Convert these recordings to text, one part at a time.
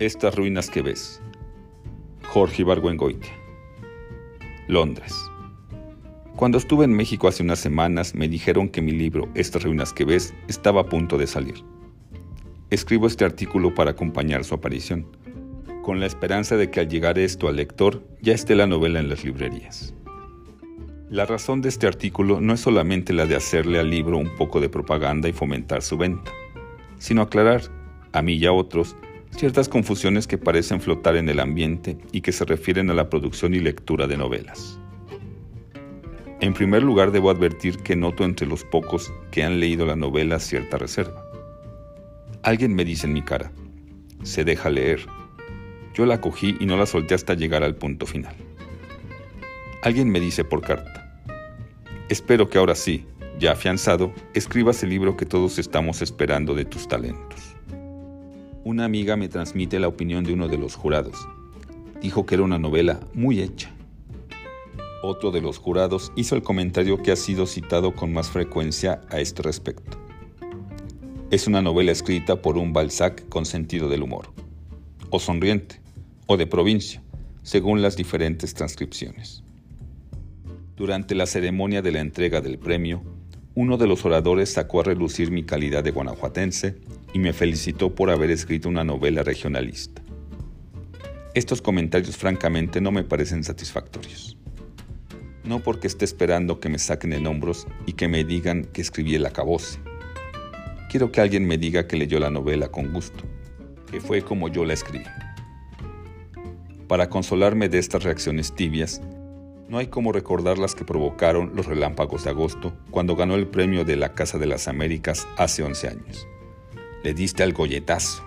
Estas ruinas que ves. Jorge Ibargüengoitia. Londres. Cuando estuve en México hace unas semanas me dijeron que mi libro Estas ruinas que ves estaba a punto de salir. Escribo este artículo para acompañar su aparición, con la esperanza de que al llegar esto al lector ya esté la novela en las librerías. La razón de este artículo no es solamente la de hacerle al libro un poco de propaganda y fomentar su venta, sino aclarar, a mí y a otros, ciertas confusiones que parecen flotar en el ambiente y que se refieren a la producción y lectura de novelas. En primer lugar, debo advertir que noto entre los pocos que han leído la novela cierta reserva. Alguien me dice en mi cara, se deja leer. Yo la cogí y no la solté hasta llegar al punto final. Alguien me dice por carta, espero que ahora sí, ya afianzado, escribas el libro que todos estamos esperando de tus talentos. Una amiga me transmite la opinión de uno de los jurados. Dijo que era una novela muy hecha. Otro de los jurados hizo el comentario que ha sido citado con más frecuencia a este respecto. Es una novela escrita por un Balzac con sentido del humor, o sonriente, o de provincia, según las diferentes transcripciones. Durante la ceremonia de la entrega del premio, uno de los oradores sacó a relucir mi calidad de guanajuatense y me felicitó por haber escrito una novela regionalista. Estos comentarios francamente no me parecen satisfactorios. No porque esté esperando que me saquen en hombros y que me digan que escribí el acabose. Quiero que alguien me diga que leyó la novela con gusto, que fue como yo la escribí. Para consolarme de estas reacciones tibias, no hay como recordar las que provocaron los relámpagos de agosto cuando ganó el premio de la Casa de las Américas hace 11 años le diste al golletazo.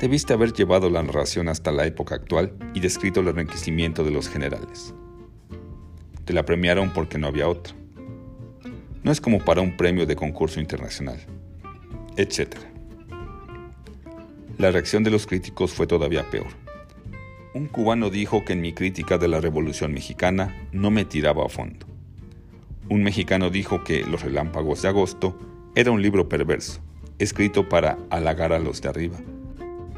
Debiste haber llevado la narración hasta la época actual y descrito el enriquecimiento de los generales. Te la premiaron porque no había otra. No es como para un premio de concurso internacional, etc. La reacción de los críticos fue todavía peor. Un cubano dijo que en mi crítica de la Revolución Mexicana no me tiraba a fondo. Un mexicano dijo que Los Relámpagos de Agosto era un libro perverso escrito para halagar a los de arriba,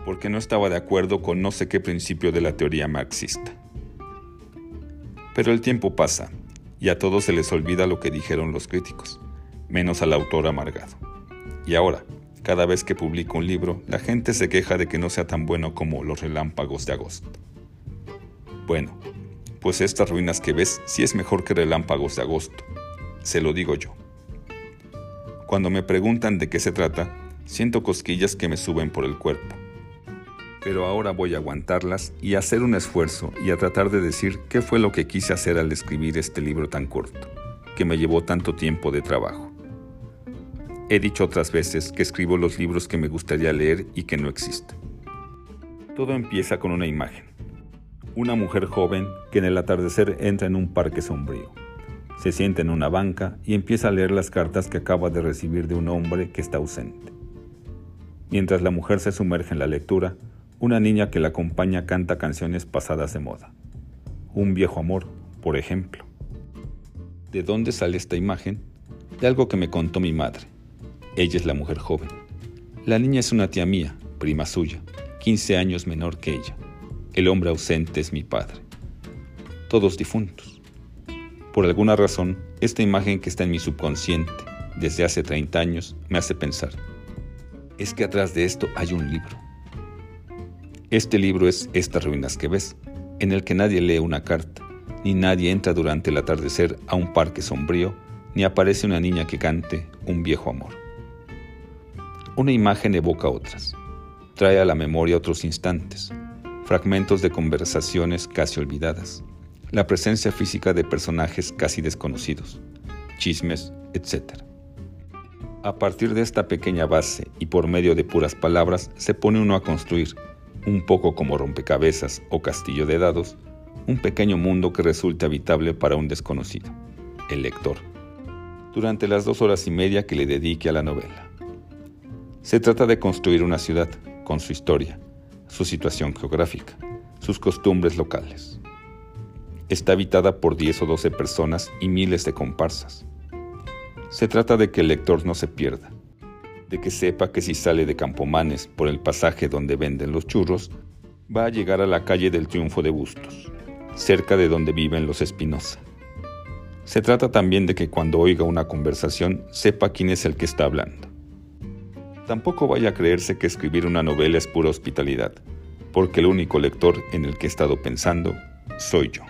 porque no estaba de acuerdo con no sé qué principio de la teoría marxista. Pero el tiempo pasa y a todos se les olvida lo que dijeron los críticos, menos al autor amargado. Y ahora, cada vez que publico un libro, la gente se queja de que no sea tan bueno como Los Relámpagos de Agosto. Bueno, pues estas ruinas que ves sí es mejor que Relámpagos de Agosto, se lo digo yo. Cuando me preguntan de qué se trata, siento cosquillas que me suben por el cuerpo. Pero ahora voy a aguantarlas y a hacer un esfuerzo y a tratar de decir qué fue lo que quise hacer al escribir este libro tan corto, que me llevó tanto tiempo de trabajo. He dicho otras veces que escribo los libros que me gustaría leer y que no existen. Todo empieza con una imagen. Una mujer joven que en el atardecer entra en un parque sombrío se sienta en una banca y empieza a leer las cartas que acaba de recibir de un hombre que está ausente. Mientras la mujer se sumerge en la lectura, una niña que la acompaña canta canciones pasadas de moda. Un viejo amor, por ejemplo. ¿De dónde sale esta imagen? De algo que me contó mi madre. Ella es la mujer joven. La niña es una tía mía, prima suya, 15 años menor que ella. El hombre ausente es mi padre. Todos difuntos. Por alguna razón, esta imagen que está en mi subconsciente desde hace 30 años me hace pensar, es que atrás de esto hay un libro. Este libro es Estas ruinas que ves, en el que nadie lee una carta, ni nadie entra durante el atardecer a un parque sombrío, ni aparece una niña que cante un viejo amor. Una imagen evoca otras, trae a la memoria otros instantes, fragmentos de conversaciones casi olvidadas, la presencia física de personajes casi desconocidos, chismes, etc. A partir de esta pequeña base y por medio de puras palabras se pone uno a construir, un poco como rompecabezas o castillo de dados, un pequeño mundo que resulte habitable para un desconocido, el lector, durante las dos horas y media que le dedique a la novela. Se trata de construir una ciudad con su historia, su situación geográfica, sus costumbres locales. Está habitada por 10 o 12 personas y miles de comparsas. Se trata de que el lector no se pierda, de que sepa que si sale de Campomanes por el pasaje donde venden los churros, va a llegar a la calle del Triunfo de Bustos, cerca de donde viven los Espinosa. Se trata también de que cuando oiga una conversación sepa quién es el que está hablando. Tampoco vaya a creerse que escribir una novela es pura hospitalidad, porque el único lector en el que he estado pensando soy yo.